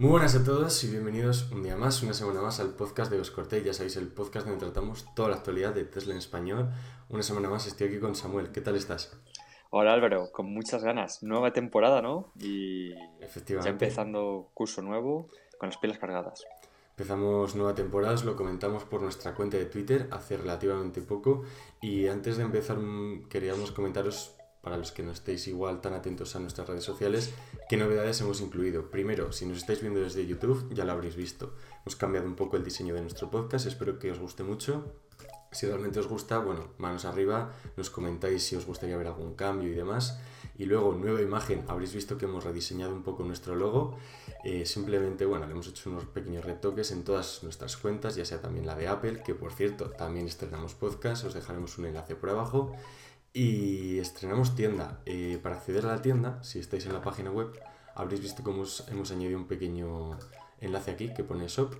Muy buenas a todos y bienvenidos un día más, una semana más al podcast de Os Corté. Ya sabéis, el podcast donde tratamos toda la actualidad de Tesla en español. Una semana más estoy aquí con Samuel. ¿Qué tal estás? Hola Álvaro, con muchas ganas. Nueva temporada, ¿no? Y Efectivamente. ya empezando curso nuevo con las pilas cargadas. Empezamos nueva temporada, os lo comentamos por nuestra cuenta de Twitter hace relativamente poco. Y antes de empezar, mm, queríamos comentaros, para los que no estéis igual tan atentos a nuestras redes sociales, qué novedades hemos incluido. Primero, si nos estáis viendo desde YouTube, ya lo habréis visto. Hemos cambiado un poco el diseño de nuestro podcast, espero que os guste mucho. Si realmente os gusta, bueno, manos arriba, nos comentáis si os gustaría ver algún cambio y demás. Y luego, nueva imagen, habréis visto que hemos rediseñado un poco nuestro logo. Eh, simplemente, bueno, le hemos hecho unos pequeños retoques en todas nuestras cuentas, ya sea también la de Apple, que por cierto, también estrenamos podcast, os dejaremos un enlace por abajo. Y estrenamos tienda. Para acceder a la tienda, si estáis en la página web, habréis visto hemos, hemos añadido un pequeño enlace aquí que pone shop.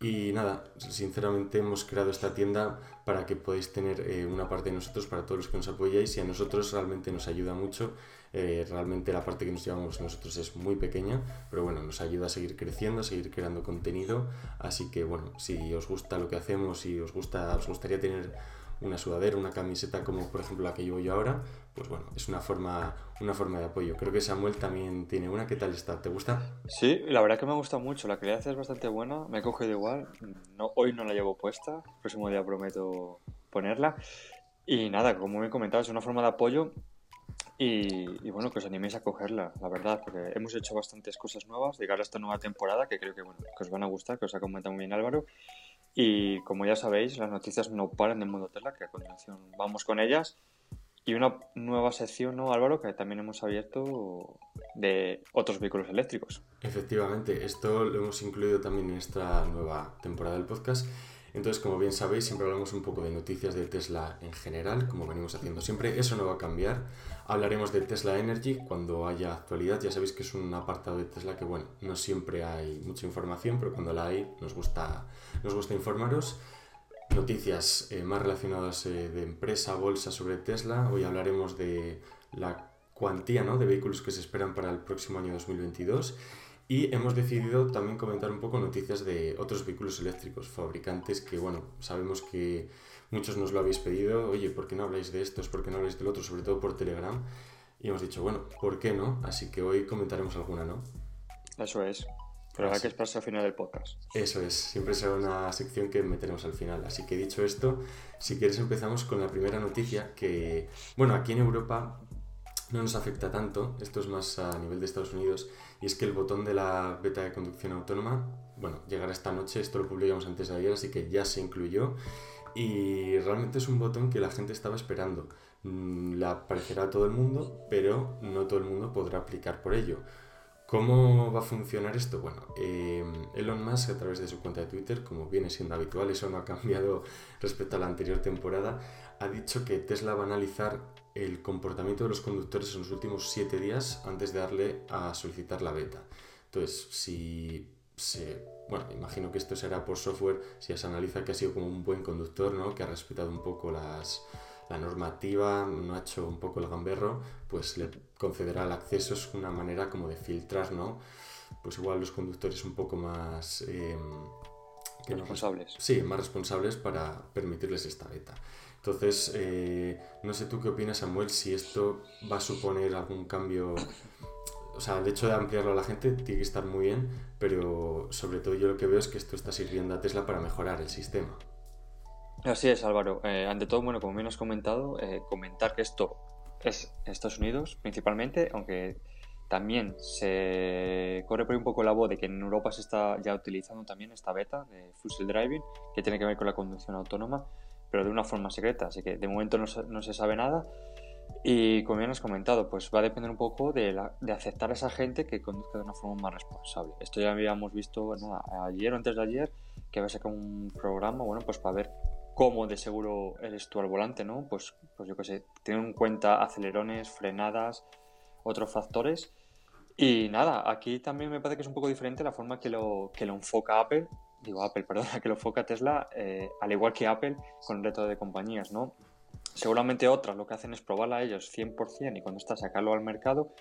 Y nada, sinceramente hemos creado esta tienda para que podáis tener eh, una parte de nosotros para todos los que nos apoyáis y a nosotros realmente nos ayuda mucho. Eh, realmente la parte que nos llevamos nosotros es muy pequeña, pero bueno, nos ayuda a seguir creciendo, a seguir creando contenido. Así que bueno, si os gusta lo que hacemos y os, gusta, os gustaría tener una sudadera, una camiseta como por ejemplo la que llevo yo ahora, pues bueno, es una forma, una forma de apoyo. Creo que Samuel también tiene una. ¿Qué tal está? ¿Te gusta? Sí, la verdad que me ha gustado mucho. La calidad es bastante buena. Me he cogido igual. No, hoy no la llevo puesta. El próximo día prometo ponerla. Y nada, como me comentabas, es una forma de apoyo. Y, y, bueno, que os animéis a cogerla, la verdad, porque hemos hecho bastantes cosas nuevas de cara a esta nueva temporada que creo que, bueno, que os van a gustar, que os ha comentado muy bien Álvaro. Y como ya sabéis, las noticias no paran del mundo Tesla, que a continuación vamos con ellas. Y una nueva sección, ¿no, Álvaro? Que también hemos abierto de otros vehículos eléctricos. Efectivamente, esto lo hemos incluido también en esta nueva temporada del podcast. Entonces, como bien sabéis, siempre hablamos un poco de noticias de Tesla en general, como venimos haciendo siempre. Eso no va a cambiar. Hablaremos de Tesla Energy cuando haya actualidad. Ya sabéis que es un apartado de Tesla que, bueno, no siempre hay mucha información, pero cuando la hay nos gusta, nos gusta informaros. Noticias eh, más relacionadas eh, de empresa, bolsa sobre Tesla. Hoy hablaremos de la cuantía ¿no? de vehículos que se esperan para el próximo año 2022. Y hemos decidido también comentar un poco noticias de otros vehículos eléctricos, fabricantes que, bueno, sabemos que muchos nos lo habéis pedido, oye, ¿por qué no habláis de estos? ¿Por qué no habláis del otro? Sobre todo por Telegram. Y hemos dicho, bueno, ¿por qué no? Así que hoy comentaremos alguna, ¿no? Eso es. Pero habrá que esperarse al final del podcast. Eso es, siempre será una sección que meteremos al final. Así que dicho esto, si quieres empezamos con la primera noticia que, bueno, aquí en Europa no nos afecta tanto, esto es más a nivel de Estados Unidos, y es que el botón de la beta de conducción autónoma, bueno, llegará esta noche, esto lo publicamos antes de ayer, así que ya se incluyó, y realmente es un botón que la gente estaba esperando. Le aparecerá a todo el mundo, pero no todo el mundo podrá aplicar por ello. ¿Cómo va a funcionar esto? Bueno, eh, Elon Musk a través de su cuenta de Twitter, como viene siendo habitual, eso no ha cambiado respecto a la anterior temporada, ha dicho que Tesla va a analizar el comportamiento de los conductores en los últimos 7 días antes de darle a solicitar la beta. Entonces, si se, bueno, imagino que esto será por software, si se analiza que ha sido como un buen conductor, ¿no? que ha respetado un poco las, la normativa, no ha hecho un poco el gamberro, pues le concederá el acceso, es una manera como de filtrar, ¿no? Pues igual los conductores un poco más... Eh, que responsables. Sí, más responsables para permitirles esta beta. Entonces, eh, no sé tú qué opinas, Samuel, si esto va a suponer algún cambio. O sea, el hecho de ampliarlo a la gente tiene que estar muy bien, pero sobre todo yo lo que veo es que esto está sirviendo a Tesla para mejorar el sistema. Así es, Álvaro. Eh, ante todo, bueno, como bien has comentado, eh, comentar que esto es Estados Unidos principalmente, aunque también se corre por un poco la voz de que en Europa se está ya utilizando también esta beta de Full Driving, que tiene que ver con la conducción autónoma, pero de una forma secreta, así que de momento no se, no se sabe nada. Y como bien has comentado, pues va a depender un poco de, la, de, aceptar a esa gente que conduzca de una forma más responsable. Esto ya habíamos visto ayer o antes de ayer, que va a sacar un programa, bueno, pues para ver cómo de seguro eres tú al volante, ¿no? Pues, pues yo qué sé, teniendo en cuenta acelerones, frenadas, otros factores. Y nada, aquí también me parece que es un poco diferente la forma que lo, que lo enfoca Apple, digo Apple, perdona, que lo enfoca Tesla, eh, al igual que Apple con el resto de compañías, ¿no? Seguramente otras lo que hacen es probarla a ellos 100% y cuando está sacarlo al mercado,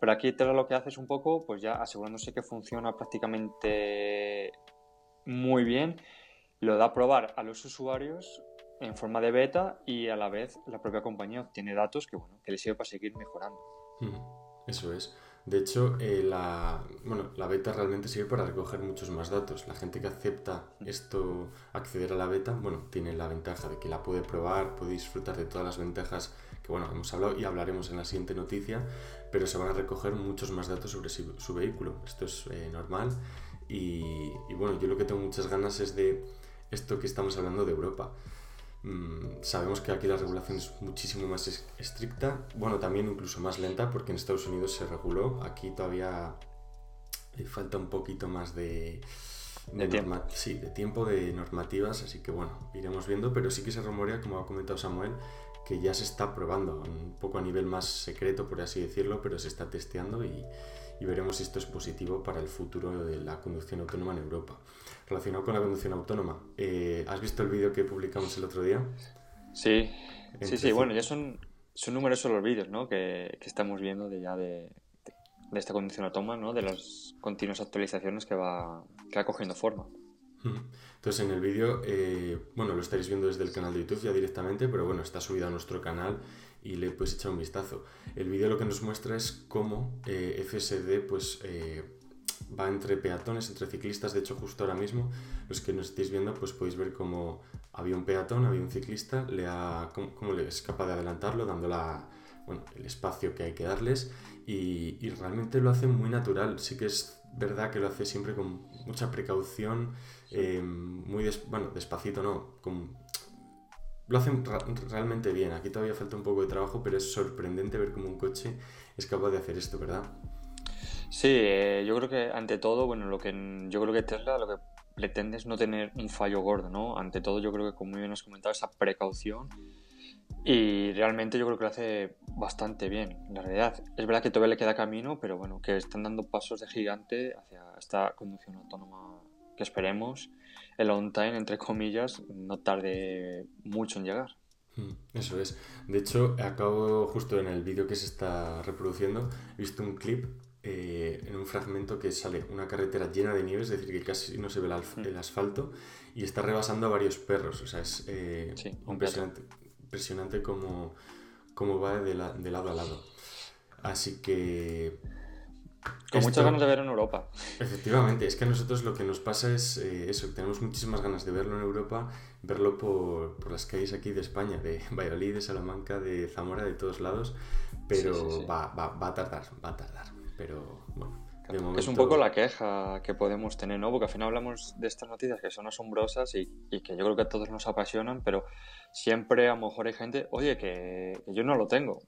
Pero aquí Tesla lo que hace es un poco, pues ya asegurándose que funciona prácticamente muy bien, lo da a probar a los usuarios en forma de beta y a la vez la propia compañía obtiene datos que, bueno, que le sirve para seguir mejorando. Eso es. De hecho, eh, la, bueno, la beta realmente sirve para recoger muchos más datos. La gente que acepta esto, acceder a la beta, bueno, tiene la ventaja de que la puede probar, puede disfrutar de todas las ventajas que, bueno, hemos hablado y hablaremos en la siguiente noticia, pero se van a recoger muchos más datos sobre su, vehículo. Esto es eh, normal y, y bueno, yo lo que tengo muchas ganas es de esto que estamos hablando de Europa. Mm, sabemos que aquí la regulación es muchísimo más estricta, bueno, también incluso más lenta porque en Estados Unidos se reguló, aquí todavía falta un poquito más de, de, tiempo. Sí, de tiempo de normativas, así que bueno, iremos viendo, pero sí que se rumorea, como ha comentado Samuel, que ya se está probando, un poco a nivel más secreto, por así decirlo, pero se está testeando y, y veremos si esto es positivo para el futuro de la conducción autónoma en Europa relacionado con la conducción autónoma. Eh, ¿Has visto el vídeo que publicamos el otro día? Sí, sí, sí, bueno, ya son, son numerosos los vídeos ¿no? que, que, estamos viendo de ya de, de, esta conducción autónoma, ¿no? de las continuas actualizaciones que va, que va cogiendo forma. Entonces en el vídeo, eh, bueno, lo estaréis viendo desde el canal de YouTube ya directamente, pero bueno, está subido a nuestro canal y le puedes echar un vistazo. El vídeo lo que nos muestra es cómo eh, FSD pues eh, va entre peatones, entre ciclistas. De hecho, justo ahora mismo, los que nos estéis viendo, pues podéis ver cómo había un peatón, había un ciclista, le ha, cómo, le es capaz de adelantarlo, dando bueno, el espacio que hay que darles. Y, y, realmente lo hace muy natural. Sí que es verdad que lo hace siempre con mucha precaución, eh, muy bueno, despacito, no, con, lo hacen realmente bien. Aquí todavía falta un poco de trabajo, pero es sorprendente ver cómo un coche es capaz de hacer esto, ¿verdad? Sí, eh, yo creo que ante todo, bueno, lo que yo creo que Tesla lo que pretende es no tener un fallo gordo, ¿no? Ante todo, yo creo que como bien has comentado, esa precaución y realmente yo creo que lo hace bastante bien, la realidad. Es verdad que todavía le queda camino, pero bueno, que están dando pasos de gigante hacia esta conducción autónoma que esperemos el on time, entre comillas, no tarde mucho en llegar. Mm, eso es. De hecho, acabo justo en el vídeo que se está reproduciendo, he visto un clip eh, en un fragmento que sale una carretera llena de nieve, es decir, que casi no se ve el, el asfalto y está rebasando a varios perros. O sea, es eh, impresionante, impresionante cómo, cómo va de, de, lado a lado. Así que... Con muchas ganas de verlo en Europa. Efectivamente, es que a nosotros lo que nos pasa es eh, eso, tenemos muchísimas ganas de verlo en Europa, verlo por, por, las calles aquí de España, de Valladolid, de Salamanca, de Zamora, de todos lados, pero Va, va, va a tardar, va a tardar pero bueno. Es un poco la queja que podemos tener, ¿no? Porque al final hablamos de estas noticias que son asombrosas y, que yo creo que a todos nos apasionan, pero siempre a lo mejor hay gente, oye, que, yo no lo tengo.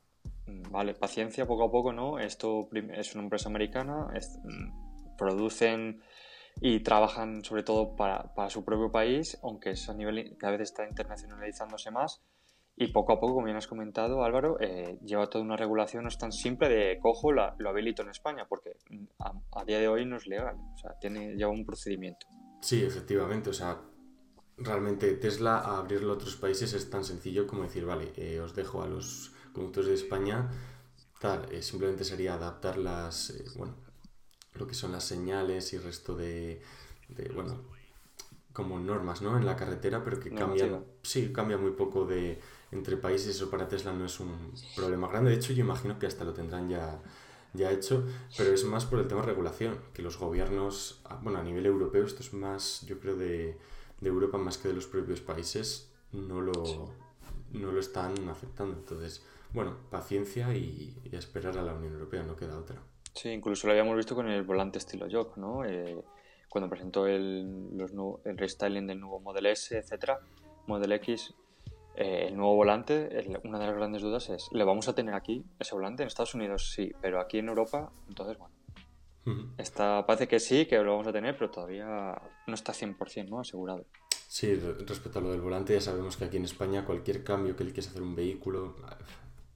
Mm, vale, paciencia poco a poco, ¿no? Esto es una empresa americana, mm, producen y trabajan sobre todo para, para, su propio país, aunque es a nivel cada vez está internacionalizándose más y poco a poco, como bien has comentado, Álvaro, eh, lleva toda una regulación, no es tan simple de cojo, la, lo habilito en España, porque a, día de hoy no es legal, o sea, tiene, lleva un procedimiento. Sí, efectivamente, o sea, realmente Tesla a abrirlo a otros países es tan sencillo como decir, vale, eh, os dejo a los conductores de España, tal, eh, simplemente sería adaptar las, bueno, lo que son las señales y el resto de, de, bueno, como normas, ¿no? En la carretera, pero que cambian, sí, cambia muy poco de entre países, eso para Tesla no es un problema grande. De hecho, yo imagino que hasta lo tendrán ya, ya hecho, pero es más por el tema de regulación, que los gobiernos, bueno, a nivel europeo, esto es más, yo creo, de, de Europa más que de los propios países, no lo, no lo están aceptando. Entonces, bueno, paciencia y, esperar a la Unión Europea, no queda otra. Sí, incluso lo habíamos visto con el volante estilo Jock, ¿no? Eh, cuando presentó el, los, el restyling del nuevo Model S, etcétera, Model X, eh, el nuevo volante, una de las grandes dudas es, ¿le vamos a tener aquí ese volante? En Estados Unidos sí, pero aquí en Europa, entonces bueno. Está, parece que sí, que lo vamos a tener, pero todavía no está 100% ¿no? asegurado. Sí, respecto a lo del volante, ya sabemos que aquí en España cualquier cambio que le quieras hacer un vehículo,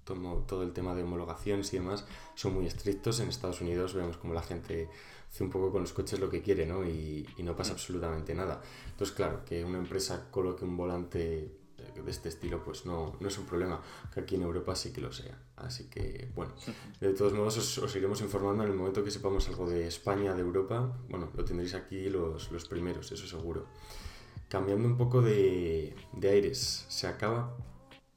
todo, todo el tema de homologaciones y demás, son muy estrictos. En Estados Unidos vemos como la gente hace un poco con los coches lo que quiere, ¿no? Y, y no pasa mm. absolutamente nada. Entonces, claro, que una empresa coloque un volante de este estilo pues no, no, es un problema, que aquí en Europa sí que lo sea. Así que, bueno, de todos modos os, iremos informando en el momento que sepamos algo de España, de Europa. Bueno, lo tendréis aquí los, los primeros, eso seguro. Cambiando un poco de, de aires, se acaba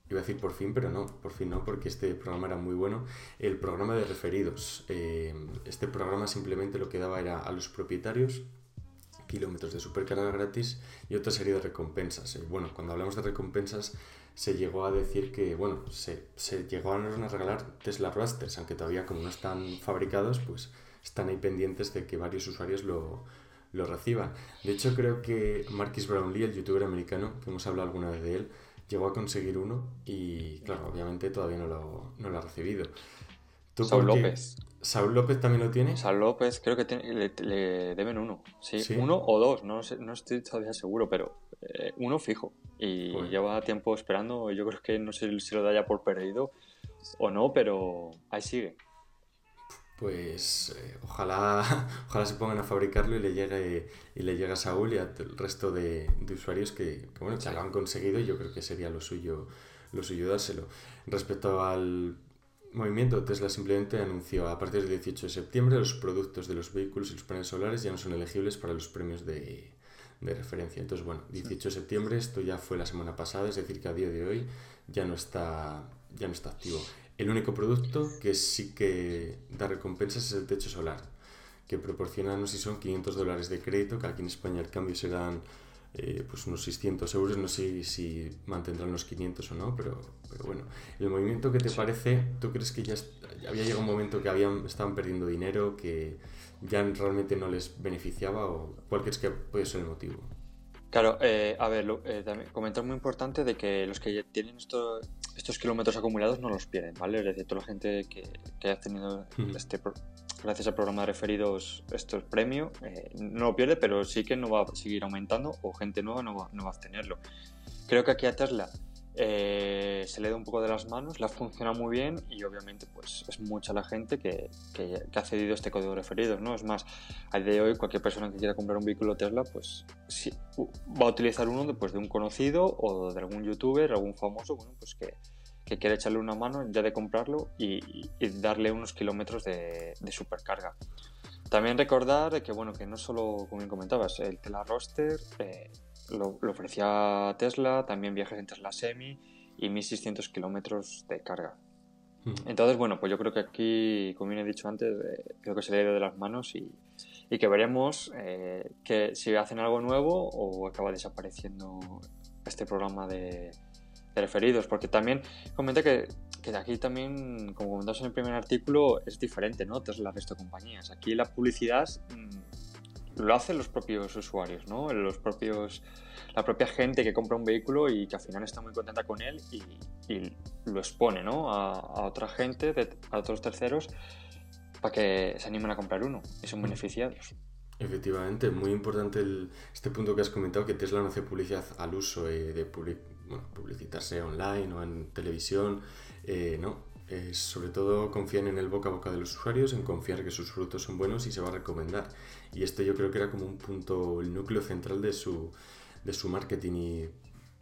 Iba a decir por fin, pero no, por fin no, porque este programa era muy bueno. El programa de referidos. Eh, este programa simplemente lo que daba era a los propietarios kilómetros de supercarga gratis y otra serie de recompensas. Eh, bueno, cuando hablamos de recompensas se llegó a decir que, bueno, se, se llegaron a regalar Tesla Rasters, aunque todavía como no están fabricados, pues están ahí pendientes de que varios usuarios lo, lo reciban. De hecho, creo que Marquis Brownlee, el youtuber americano, que hemos hablado alguna vez de él, llegó a conseguir uno y, claro, obviamente todavía no lo, no lo ha recibido. Saúl López. ¿Saúl López también lo tiene? Saúl López creo que le, deben uno. Sí, uno o dos, no, no estoy todavía seguro, pero eh, uno fijo. Y lleva tiempo esperando. Yo creo que no sé si lo da ya por perdido o no, pero ahí sigue pues eh, ojalá, ojalá se pongan a fabricarlo y le llegue, y le llegue a Saúl y al resto de, usuarios que, bueno, que lo han conseguido y yo creo que sería lo suyo, lo suyo dárselo. Respecto al movimiento, Tesla simplemente anunció a partir del 18 de septiembre los productos de los vehículos y los paneles solares ya no son elegibles para los premios de, de referencia. Entonces, bueno, 18 de septiembre, esto ya fue la semana pasada, es decir, que a día de hoy ya no está, ya no está activo. El único producto que sí que da recompensas es el techo solar, que proporciona, no sé si son 500 dólares de crédito, que aquí en España el cambio serán eh, pues unos 600 euros, no sé si mantendrán los 500 o no, pero, pero bueno. El movimiento que te parece, ¿tú crees que ya había llegado un momento que habían, estaban perdiendo dinero, que ya realmente no les beneficiaba o cuál crees que puede ser el motivo? Claro, eh, a ver, eh, también comentar muy importante de que los que tienen esto, estos kilómetros acumulados no los pierden, ¿vale? Es decir, toda la gente que, que haya tenido este, gracias al programa de referidos estos premios eh, no lo pierde, pero sí que no va a seguir aumentando o gente nueva no va, no va a tenerlo. Creo que aquí a Tesla eh, se le da un poco de las manos, la funciona muy bien y obviamente pues es mucha la gente que, que, ha cedido este código de referidos, ¿no? Es más, a día de hoy cualquier persona que quiera comprar un vehículo Tesla pues sí, va a utilizar uno pues, de un conocido o de algún youtuber, algún famoso, bueno, pues que, que quiere echarle una mano ya de comprarlo y, darle unos kilómetros de, supercarga. También recordar que, bueno, que no solo, como bien comentabas, el Tesla Roster eh, lo, ofrecía Tesla, también viajes en Tesla Semi y 1600 kilómetros de carga. Hmm. Entonces, bueno, pues yo creo que aquí, como bien he dicho antes, eh, creo que se le ha ido de las manos y, que veremos eh, que si hacen algo nuevo o acaba desapareciendo este programa de, referidos, porque también comenta que, que aquí también, como comentamos en el primer artículo, es diferente, ¿no? Tesla, resto de compañías. Aquí la publicidad mm, lo hacen los propios usuarios, ¿no? Los propios, la propia gente que compra un vehículo y que al final está muy contenta con él y, lo expone, ¿no? A, otra gente, a otros terceros, para que se animen a comprar uno y son mm. beneficiados. Efectivamente, muy importante este punto que has comentado, que Tesla no hace publicidad al uso eh, de publicitarse online o en televisión, eh, no, sobre todo confían en el boca a boca de los usuarios, en confiar que sus frutos son buenos y se va a recomendar. Y esto yo creo que era como un punto, el núcleo central de su, de su marketing y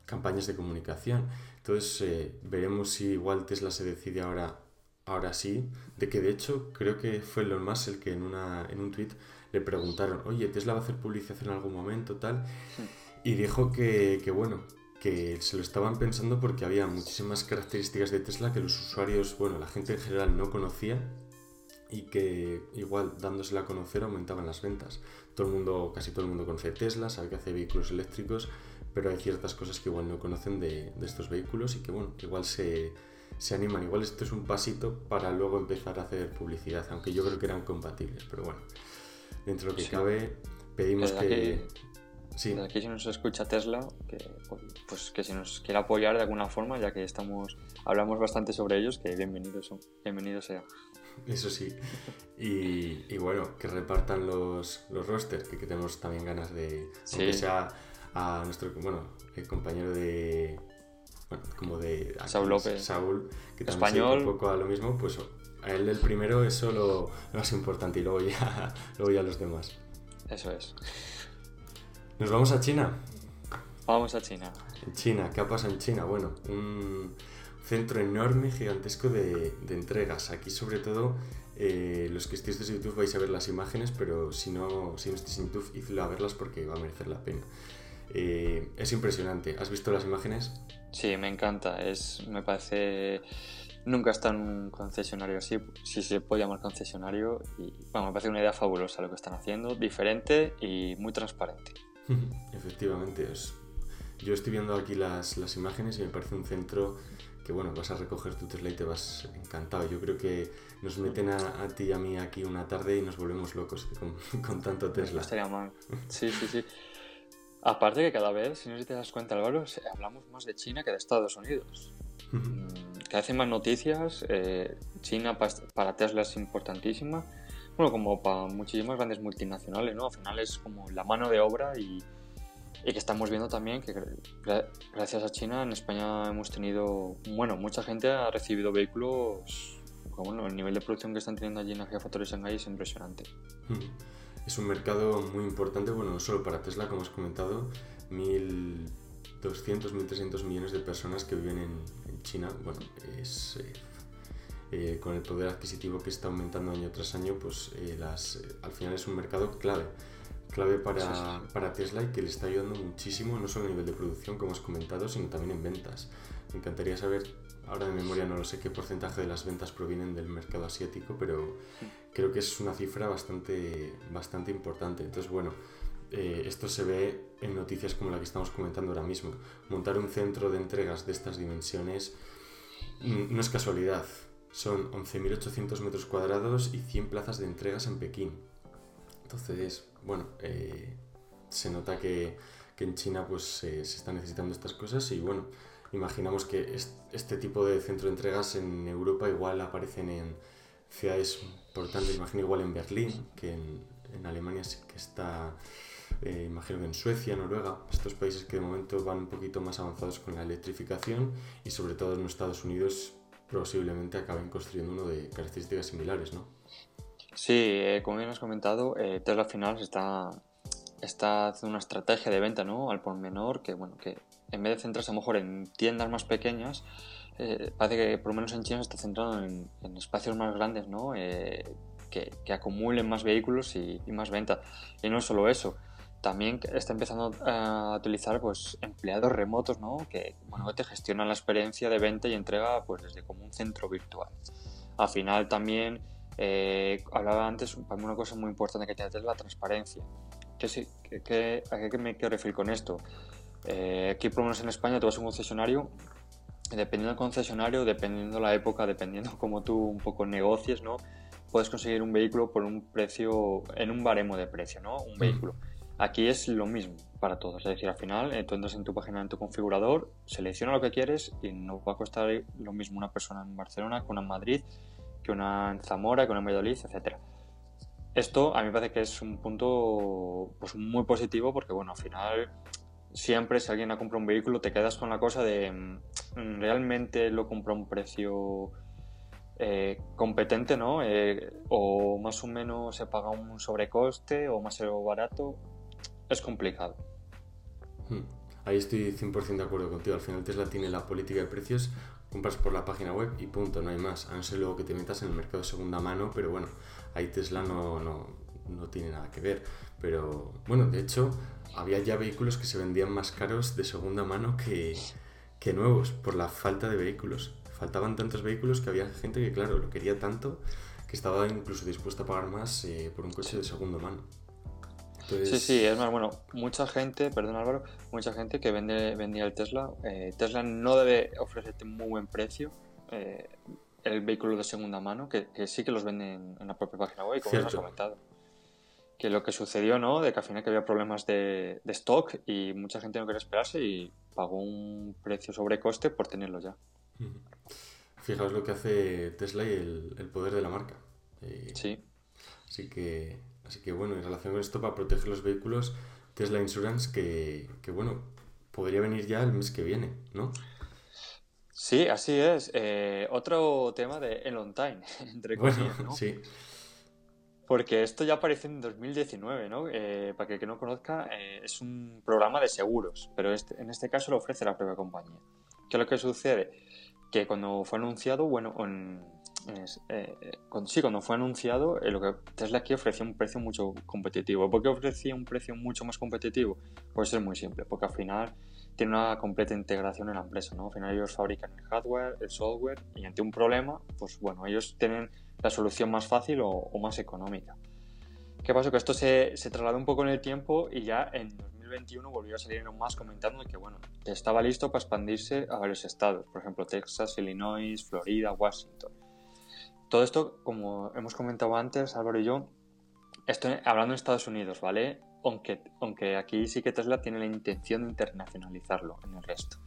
campañas de comunicación. Entonces eh, veremos si igual Tesla se decide ahora, ahora sí, de que de hecho creo que fue Elon Musk el que en, una, en un tweet le preguntaron, oye, Tesla va a hacer publicidad en algún momento, tal, y dijo que, que bueno, que se lo estaban pensando porque había muchísimas características de Tesla que los usuarios, bueno, la gente en general no conocía y que igual dándosela a conocer aumentaban las ventas. Todo el mundo, casi todo el mundo conoce Tesla, sabe que hace vehículos eléctricos, pero hay ciertas cosas que igual no conocen de, estos vehículos y que bueno, igual se, se, animan. Igual esto es un pasito para luego empezar a hacer publicidad, aunque yo creo que eran compatibles, pero bueno, dentro de lo que cabe pedimos que... Sí. aquí si nos escucha Tesla, que, pues que si nos quiere apoyar de alguna forma, ya que estamos hablamos bastante sobre ellos, que bienvenidos son, bienvenido sea. Eso sí. Y, bueno, que repartan los, los rosters, que, tenemos también ganas de. que sea a nuestro bueno, el compañero de. Bueno, como de. Saúl López. Saúl, que también Español. un poco a lo mismo, pues a él el primero es lo, lo más importante y luego ya, luego ya los demás. Eso es. ¿Nos vamos a China? Vamos a China. China, ¿qué pasa en China? Bueno, un centro enorme, gigantesco de, entregas. Aquí sobre todo eh, los que estéis de YouTube vais a ver las imágenes, pero si no, si no estáis en YouTube, idlo a verlas porque va a merecer la pena. Eh, es impresionante. ¿Has visto las imágenes? Sí, me encanta. Es, me parece. Nunca está en un concesionario así, si se puede llamar concesionario. Y bueno, me parece una idea fabulosa lo que están haciendo, diferente y muy transparente. Efectivamente, es... yo estoy viendo aquí las, las imágenes y me parece un centro que bueno, vas a recoger tu Tesla y te vas encantado. Yo creo que nos meten a, a ti y a mí aquí una tarde y nos volvemos locos con, con tanto Tesla. estaría mal. Sí, sí, sí. Aparte que cada vez, si no te das cuenta, Álvaro, hablamos más de China que de Estados Unidos. Mm, cada vez hay más noticias. Eh, China para Tesla es importantísima. Bueno, como para muchísimas grandes multinacionales, ¿no? Al final es como la mano de obra y, y que estamos viendo también que gracias a China en España hemos tenido, bueno, mucha gente ha recibido vehículos, bueno, el nivel de producción que están teniendo allí en la Gigafactory Shanghai es impresionante. Es un mercado muy importante, bueno, no solo para Tesla, como has comentado, 1.200, 1.300 millones de personas que viven en, China, bueno, es... Eh, eh, con el poder adquisitivo que está aumentando año tras año, pues eh, las, al final es un mercado clave clave para, para, Tesla y que le está ayudando muchísimo, no solo a nivel de producción, como has comentado, sino también en ventas. Me encantaría saber, ahora de memoria no lo sé qué porcentaje de las ventas provienen del mercado asiático, pero creo que es una cifra bastante, bastante importante. Entonces, bueno, eh, esto se ve en noticias como la que estamos comentando ahora mismo. Montar un centro de entregas de estas dimensiones mm, no es casualidad. Son 11.800 metros cuadrados y 100 plazas de entregas en Pekín. Entonces, bueno, eh, se nota que, en China pues se están necesitando estas cosas y bueno, imaginamos que este tipo de centro de entregas en Europa igual aparecen en ciudades importantes, imagino igual en Berlín, que en, Alemania sí que está, eh, imagino que en Suecia, Noruega, estos países que de momento van un poquito más avanzados con la electrificación y sobre todo en Estados Unidos posiblemente acaben construyendo uno de características similares, ¿no? Sí, eh, como bien has comentado, eh, Tesla al final está, está haciendo una estrategia de venta ¿no? al por menor que, bueno, que en vez de centrarse a lo mejor en tiendas más pequeñas, eh, parece que por lo menos en China se está centrando en, espacios más grandes, ¿no? que, que, acumulen más vehículos y, más venta. Y no solo eso, también está empezando a utilizar pues, empleados remotos ¿no? que, bueno, te gestionan la experiencia de venta y entrega pues, desde como un centro virtual. Al final también eh, hablaba antes, para mí una cosa muy importante que tiene es la transparencia. ¿Qué, sí, qué, ¿A qué me quiero referir con esto? Eh, aquí, por lo menos en España, tú vas a un concesionario, dependiendo del concesionario, dependiendo la época, dependiendo cómo tú un poco negocies, ¿no? Puedes conseguir un vehículo por un precio, en un baremo de precio, ¿no? Un mm. Aquí es lo mismo para todos, es decir, al final eh, tú entras en tu página, en tu configurador, selecciona lo que quieres y no va a costar lo mismo una persona en Barcelona que una en Madrid que una en Zamora, que una en Valladolid, etc. Esto a mí me parece que es un punto pues, muy positivo porque, bueno, al final siempre si alguien ha comprado un vehículo te quedas con la cosa de mm, realmente lo compra a un precio eh, competente, ¿no? Eh, o más o menos se paga un sobrecoste o más o barato. Es complicado. Hmm. Ahí estoy 100% de acuerdo contigo. Al final Tesla tiene la política de precios compras por la página web y punto, no hay más. A no ser luego que te metas en el mercado de segunda mano, pero bueno, ahí Tesla no, no, no tiene nada que ver. Pero bueno, de hecho, había ya vehículos que se vendían más caros de segunda mano que, que nuevos por la falta de vehículos. Faltaban tantos vehículos que había gente que, claro, lo quería tanto que estaba incluso dispuesta a pagar más eh, por un coche de segunda mano. Sí, sí, es más, bueno, mucha gente, perdón Álvaro, mucha gente que vende, vendía el Tesla, eh, Tesla no debe ofrecerte muy buen precio eh, el vehículo de segunda mano, que, sí que los venden en la propia página web, como has comentado. Que lo que sucedió, ¿no? De que al final que había problemas de, stock y mucha gente no quería esperarse y pagó un precio sobre coste por tenerlo ya. Fijaos lo que hace Tesla y el, poder de la marca. Eh, sí. Así que Así que bueno, en relación con esto, para proteger los vehículos, Tesla Insurance, que, que bueno, podría venir ya el mes que viene, ¿no? Sí, así es. Eh, otro tema de el on time, entre comillas, ¿no? Sí. Porque esto ya aparece en 2019, ¿no? Eh, para que el que no conozca, eh, es un programa de seguros, pero este, en este caso lo ofrece la propia compañía. ¿Qué es lo que sucede? Que cuando fue anunciado, bueno, eh, sí, cuando fue anunciado, lo que Tesla aquí ofrecía un precio mucho competitivo. ¿Por qué ofrecía un precio mucho más competitivo? Pues es muy simple, porque al final tiene una completa integración en la empresa, ¿no? Al final ellos fabrican el hardware, el software y ante un problema, pues bueno, ellos tienen la solución más fácil o, más económica. ¿Qué pasó? Que esto se, se, trasladó un poco en el tiempo y ya en 2021 volvió a salir más comentando que, bueno, estaba listo para expandirse a varios estados, por ejemplo, Texas, Illinois, Florida, Washington. Todo esto, como hemos comentado antes, Álvaro y yo, estoy hablando en Estados Unidos, ¿vale? Aunque, aunque aquí sí que Tesla tiene la intención de internacionalizarlo en el resto.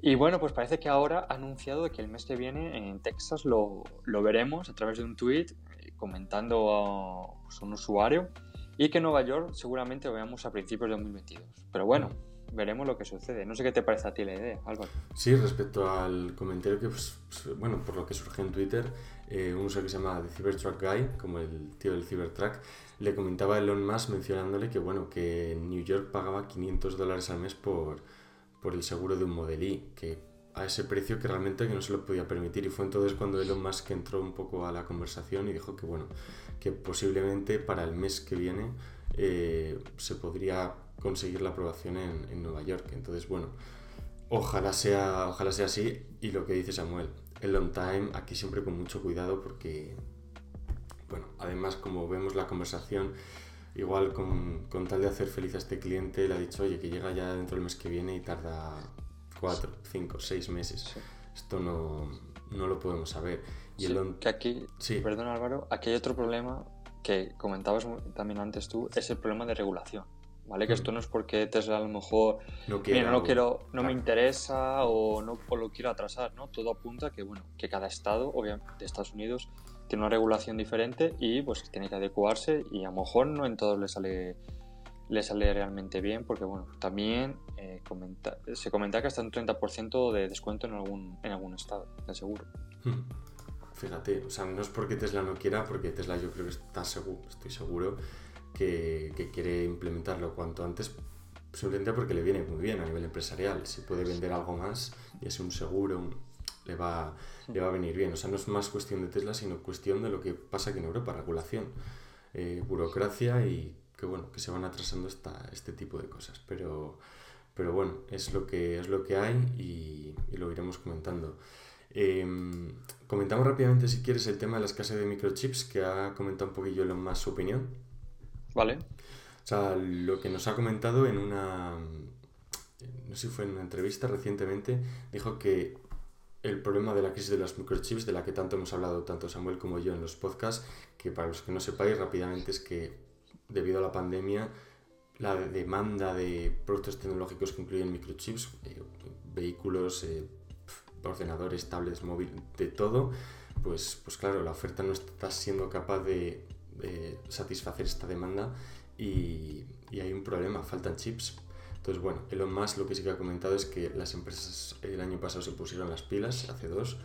Y bueno, pues parece que ahora ha anunciado que el mes que viene en Texas lo, lo veremos a través de un tweet eh, comentando a pues, un usuario y que en Nueva York seguramente lo veamos a principios de 2022. Pero bueno, veremos lo que sucede. No sé qué te parece a ti la idea, Álvaro. Sí, respecto al comentario que, pues, bueno, por lo que surge en Twitter, eh, un usuario que se llama The Cybertruck Guy, como el tío del Cybertruck, le comentaba a Elon Musk mencionándole que, bueno, que en New York pagaba 500 dólares al mes por por el seguro de un Model I, que a ese precio que realmente que no se lo podía permitir. Y fue entonces cuando Elon Musk entró un poco a la conversación y dijo que bueno, que posiblemente para el mes que viene eh, se podría conseguir la aprobación en, en, Nueva York. Entonces, bueno, ojalá sea, ojalá sea así. Y lo que dice Samuel, el on time, aquí siempre con mucho cuidado porque, bueno, además como vemos la conversación, igual con, con, tal de hacer feliz a este cliente, le ha dicho, oye, que llega ya dentro del mes que viene y tarda cuatro, cinco, seis meses. Esto no, no, lo podemos saber. Y que aquí, sí. perdón Álvaro, aquí hay otro problema que comentabas también antes tú, es el problema de regulación. ¿Vale? Que esto no es porque Tesla a lo mejor no, mira, no quiero, no me interesa o no o lo quiero atrasar, ¿no? Todo apunta que bueno, que cada estado, obviamente de Estados Unidos, tiene una regulación diferente y pues tiene que adecuarse y a lo mejor no en todos le sale le sale realmente bien porque bueno también eh, se comenta que hasta un 30% de descuento en algún en algún estado de seguro hmm. fíjate o sea no es porque Tesla no quiera porque Tesla yo creo que está seguro estoy seguro que, que quiere implementarlo cuanto antes simplemente porque le viene muy bien a nivel empresarial si puede vender algo más y es un seguro un, le va, le va a venir bien. O sea, no es más cuestión de Tesla, sino cuestión de lo que pasa aquí en Europa, regulación, eh, burocracia y que bueno, que se van atrasando esta, este tipo de cosas. Pero, pero bueno, es lo que, es lo que hay y, lo iremos comentando. Em, comentamos rápidamente, si quieres, el tema de la escasez de microchips, que ha comentado un poquillo lo más su opinión. Vale. O sea, lo que nos ha comentado en una, no sé si fue en una entrevista recientemente, dijo que el problema de la crisis de los microchips, de la que tanto hemos hablado tanto Samuel como yo en los podcasts, que para los que no sepáis rápidamente es que debido a la pandemia, la demanda de productos tecnológicos que incluyen microchips, eh, vehículos, eh, ordenadores, tablets, móviles, de todo, pues, pues claro, la oferta no está siendo capaz de, satisfacer esta demanda y, y hay un problema, faltan chips. Entonces, bueno, Elon Musk lo que sí que ha comentado es que las empresas el año pasado se pusieron las pilas, hace dos,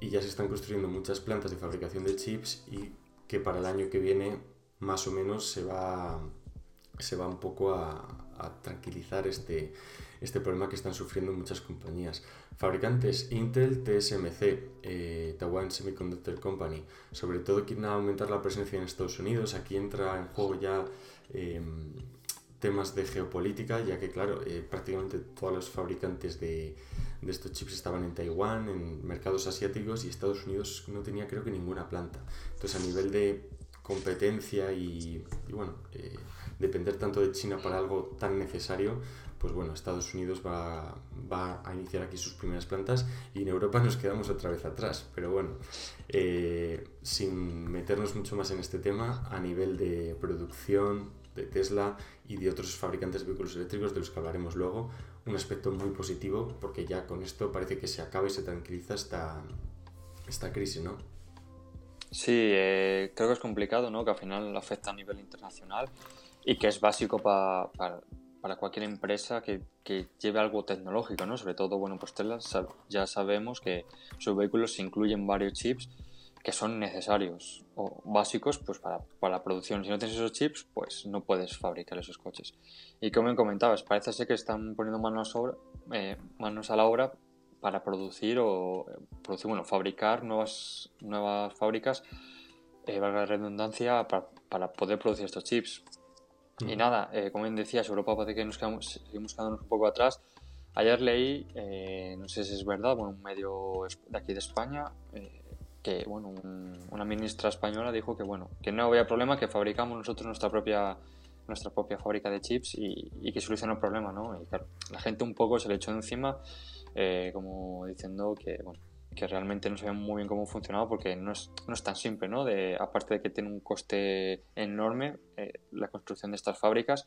y ya se están construyendo muchas plantas de fabricación de chips y que para el año que viene más o menos se va, se va un poco a, tranquilizar este, este problema que están sufriendo muchas compañías. Fabricantes Intel, TSMC, eh, Taiwan Semiconductor Company, sobre todo quieren aumentar la presencia en Estados Unidos. Aquí entra en juego ya em, temas de geopolítica, ya que claro, eh, prácticamente todos los fabricantes de, de, estos chips estaban en Taiwán, en mercados asiáticos, y Estados Unidos no tenía creo que ninguna planta. Entonces a nivel de competencia y, bueno, eh, depender tanto de China para algo tan necesario, pues bueno, Estados Unidos va, a iniciar aquí sus primeras plantas y en Europa nos quedamos otra vez atrás. Pero bueno, eh, sin meternos mucho más en este tema, a nivel de producción, de Tesla y de otros fabricantes de vehículos eléctricos, de los que hablaremos luego, un aspecto muy positivo, porque ya con esto parece que se acaba y se tranquiliza esta, esta crisis, ¿no? Sí, eh, creo que es complicado, ¿no? Que al final afecta a nivel internacional y que es básico para, para cualquier empresa que, que, lleve algo tecnológico, ¿no? Sobre todo, bueno, pues Tesla ya sabemos que sus vehículos incluyen varios chips que son necesarios o básicos pues para, para, la producción. Si no tienes esos chips, pues no puedes fabricar esos coches. Y como me comentabas, parece ser que están poniendo manos, eh, manos a la obra para producir o producir, bueno, fabricar nuevas, nuevas fábricas, eh, valga la redundancia, para, para, poder producir estos chips. Y nada, eh, como bien decías, Europa parece que nos quedamos, seguimos quedándonos un poco atrás. Ayer leí, eh, no sé si es verdad, bueno, un medio de aquí de España, eh, que bueno, una ministra española dijo que bueno, que no había problema, que fabricamos nosotros nuestra propia nuestra propia fábrica de chips y, y que soluciona el problema, ¿no? Y claro, la gente un poco se le echó encima, eh, como diciendo que bueno, que realmente no sabían muy bien cómo funcionaba porque no es, no es tan simple, ¿no? De, aparte de que tiene un coste enorme la construcción de estas fábricas,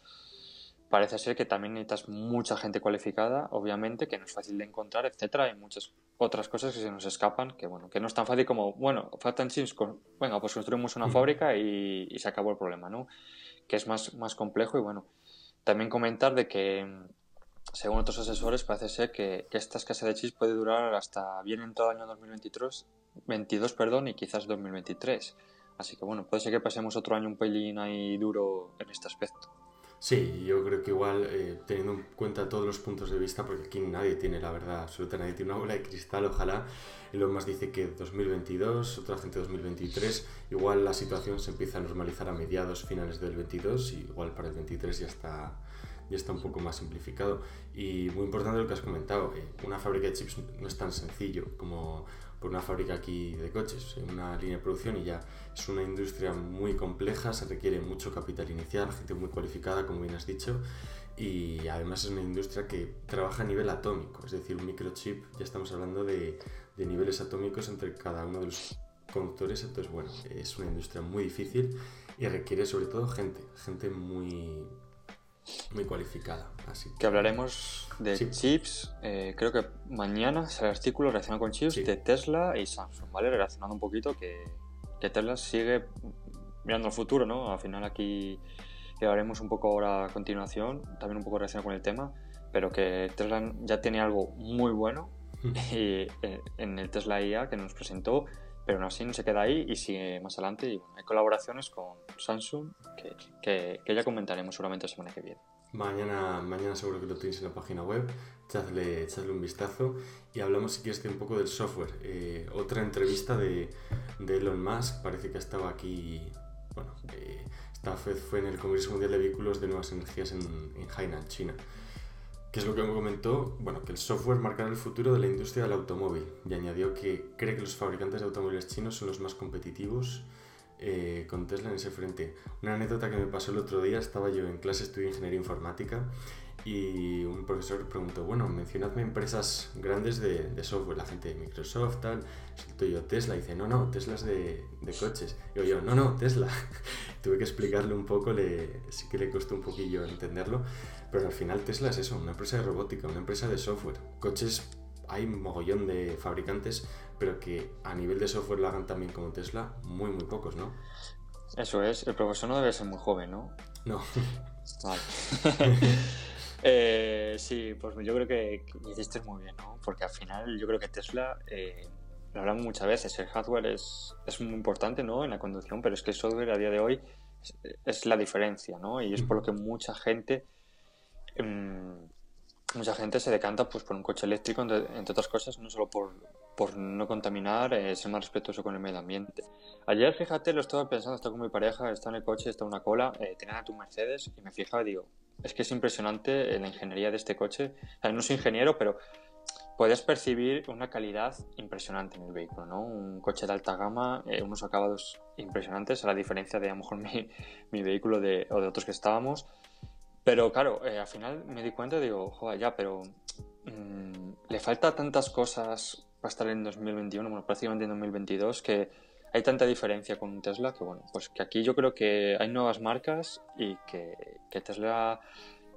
parece ser que también necesitas mucha gente cualificada, obviamente, que no es fácil de encontrar, etcétera, y muchas otras cosas que se nos escapan, que bueno, que no es tan fácil como, bueno, faltan chips, venga, pues construimos una mm. fábrica y, se acabó el problema, ¿no? Que es más, más complejo y bueno, también comentar de que según otros asesores parece ser que, esta escasez de chips puede durar hasta bien entrado el año 2023, 22, perdón, y quizás 2023. Así que bueno, puede ser que pasemos otro año un pelín ahí duro en este aspecto. Sí, yo creo que igual, eh, teniendo en cuenta todos los puntos de vista, porque aquí nadie tiene la verdad absoluta, nadie tiene una bola de cristal, ojalá. Elon más dice que 2022, otra gente 2023, igual la situación se empieza a normalizar a mediados, finales del 22, y igual para el 23 ya está, ya está un poco más simplificado. Y muy importante lo que has comentado, eh, una fábrica de chips no es tan sencillo como por una fábrica aquí de coches, una línea de producción y ya es una industria muy compleja, se requiere mucho capital inicial, gente muy cualificada, como bien has dicho, y además es una industria que trabaja a nivel atómico, es decir, un microchip, ya estamos hablando de, de niveles atómicos entre cada uno de los conductores, entonces bueno, es una industria muy difícil y requiere sobre todo gente, gente muy, muy cualificada. Así que... hablaremos de chips. Eh, creo que mañana será el artículo relacionado con chips de Tesla y Samsung, ¿vale? Relacionando un poquito que, que, Tesla sigue mirando al futuro, ¿no? Al final aquí hablaremos un poco ahora a continuación, también un poco relacionado con el tema, pero que Tesla ya tiene algo muy bueno y, eh, en el Tesla IA que nos presentó pero aún así no se queda ahí y sigue más adelante. Y hay colaboraciones con Samsung que, que, ya comentaremos seguramente la semana que viene. Mañana, mañana seguro que lo tenéis en la página web, echadle, echadle un vistazo y hablamos si quieres un poco del software. Eh, otra entrevista de, de, Elon Musk, parece que estaba aquí, bueno, eh, esta vez fue en el Congreso Mundial de Vehículos de Nuevas Energías en, en Hainan, China. ¿Qué es lo que me comentó? Bueno, que el software marcará el futuro de la industria del automóvil y añadió que cree que los fabricantes de automóviles chinos son los más competitivos eh, con Tesla en ese frente. Una anécdota que me pasó el otro día, estaba yo en clase, estudié ingeniería informática y un profesor preguntó, bueno, mencionadme empresas grandes de, de software, la gente de Microsoft, tal, soltó yo Tesla, y dice, no, no, Tesla es de, de coches. Y yo, yo, no, no, Tesla. Tuve que explicarle un poco, le, sí que le costó un poquillo entenderlo, pero al final Tesla es eso, una empresa de robótica, una empresa de software. Coches hay un mogollón de fabricantes, pero que a nivel de software lo hagan también como Tesla, muy, muy pocos, ¿no? Eso es, el profesor no debe ser muy joven, ¿no? No. Vale. Eh, sí, pues yo creo que, hiciste muy bien, ¿no? Porque al final yo creo que Tesla, eh, lo hablamos muchas veces, el hardware es, es, muy importante, ¿no? En la conducción, pero es que el software a día de hoy es, la diferencia, ¿no? Y es por lo que mucha gente... Mmm, mucha gente se decanta pues por un coche eléctrico, entre, otras cosas, no solo por, por no contaminar, eh, ser más respetuoso con el medio ambiente. Ayer, fíjate, lo estaba pensando, estaba con mi pareja, está en el coche, está en una cola, eh, tenía a tu Mercedes y me fijaba y digo, es que es impresionante la ingeniería de este coche. no soy ingeniero, pero puedes percibir una calidad impresionante en el vehículo, ¿no? Un coche de alta gama, eh, unos acabados impresionantes, a la diferencia de a lo mejor mi, mi vehículo de, o de otros que estábamos. Pero claro, eh, al final me di cuenta digo, joder, ya, pero mmm, le falta tantas cosas para estar en 2021, bueno, prácticamente en 2022, que hay tanta diferencia con Tesla que, bueno, pues que aquí yo creo que hay nuevas marcas y que, que Tesla,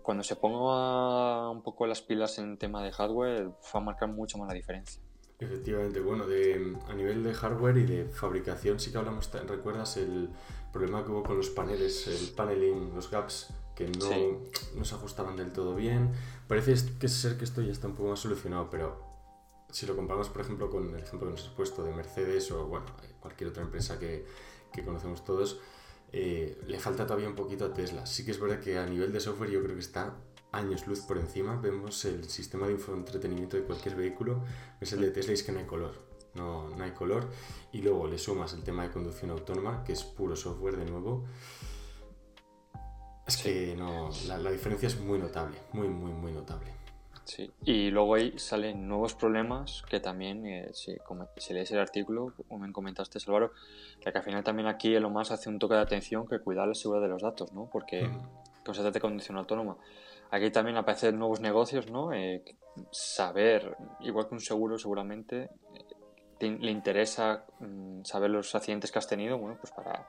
cuando se ponga un poco las pilas en tema de hardware, va a marcar mucho más la diferencia. Efectivamente, bueno, de, a nivel de hardware y de fabricación sí que hablamos, ¿recuerdas el problema que hubo con los paneles, el paneling, los gaps, que no, no se ajustaban del todo bien? Parece que ser que esto ya está un poco más solucionado, pero si lo comparamos, por ejemplo, con el ejemplo que nos has puesto de Mercedes o, bueno, cualquier otra empresa que, que conocemos todos, eh, le falta todavía un poquito a Tesla. Sí que es verdad que a nivel de software yo creo que está años luz por encima. Vemos el sistema de infoentretenimiento de cualquier vehículo, es el de Tesla y es que no hay color. No, no hay color. Y luego le sumas el tema de conducción autónoma, que es puro software de nuevo. Es que no, la, la diferencia es muy notable, muy, muy, muy notable. Sí, y luego ahí salen nuevos problemas que también, eh, si, si, lees el artículo, como me comentaste, Álvaro, que, al final también aquí lo más hace un toque de atención que cuidar la seguridad de los datos, ¿no? Porque mm. pues, se trata de condición autónoma. Aquí también aparecen nuevos negocios, ¿no? Eh, saber, igual que un seguro seguramente, eh, le interesa mm, saber los accidentes que has tenido, bueno, pues para,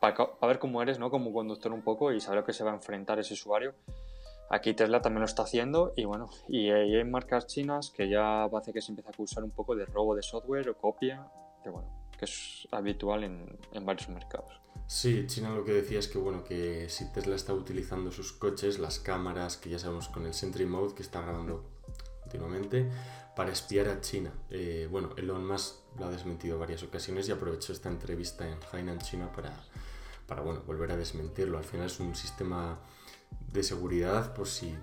para, para, ver cómo eres, ¿no? Como conductor un poco y saber a qué se va a enfrentar ese usuario Aquí Tesla también lo está haciendo y bueno, y hay marcas chinas que ya parece que se empieza a acusar un poco de robo de software o copia, que bueno, que es habitual en, en varios mercados. Sí, China lo que decía es que bueno, que si Tesla está utilizando sus coches, las cámaras, que ya sabemos con el Sentry Mode que está grabando continuamente, para espiar a China. Eh, bueno, Elon Musk lo ha desmentido varias ocasiones y aprovechó esta entrevista en Hainan, China, para, para bueno, volver a desmentirlo. Al final es un sistema de seguridad por si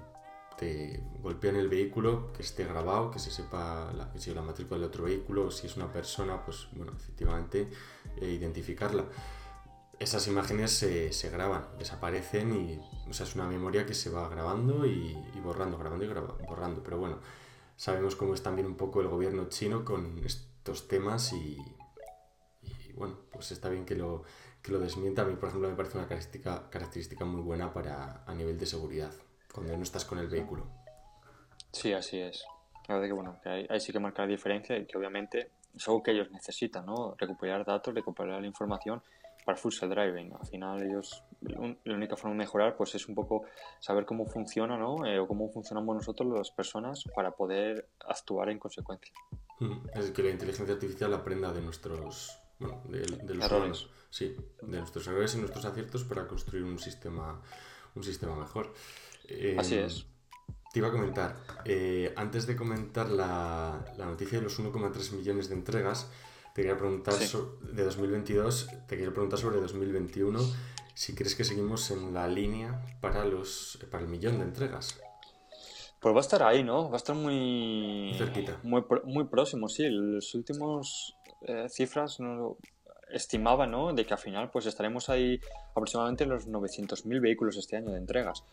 te golpean el vehículo, que esté grabado, que se sepa la, si la matrícula del otro vehículo, si es una persona, pues bueno, efectivamente eh, identificarla. Esas imágenes se, se, graban, desaparecen y o es una memoria que se va grabando y, borrando, grabando y borrando. Pero bueno, sabemos cómo es también un poco el gobierno chino con estos temas y bueno, pues está bien que lo, que lo desmienta, a mí, por ejemplo, me parece una característica, característica muy buena para, a nivel de seguridad, cuando no estás con el vehículo. Sí, así es. La verdad que, bueno, que ahí, sí que marca la diferencia y que obviamente es algo que ellos necesitan, ¿no? Recuperar datos, recuperar la información para full self driving. Al final ellos, la única forma de mejorar pues es un poco saber cómo funciona, ¿no? Eh, o cómo funcionamos nosotros las personas para poder actuar en consecuencia. Es que la inteligencia artificial aprenda de nuestros bueno, de, los errores. Sí, de nuestros errores y nuestros aciertos para construir un sistema, un sistema mejor. Así em, es. Te iba a comentar, eh, antes de comentar la, la noticia de los 1,3 millones de entregas, te quería preguntar de 2022, te quería preguntar sobre 2021, si crees que seguimos en la línea para, los, para el millón de entregas. Pues va a estar ahí, ¿no? Va a estar muy... Cerquita. Muy, muy próximo, sí. Los últimos eh, cifras no, estimaban ¿no? de que al final pues estaremos ahí aproximadamente los 900.000 vehículos este año de entregas.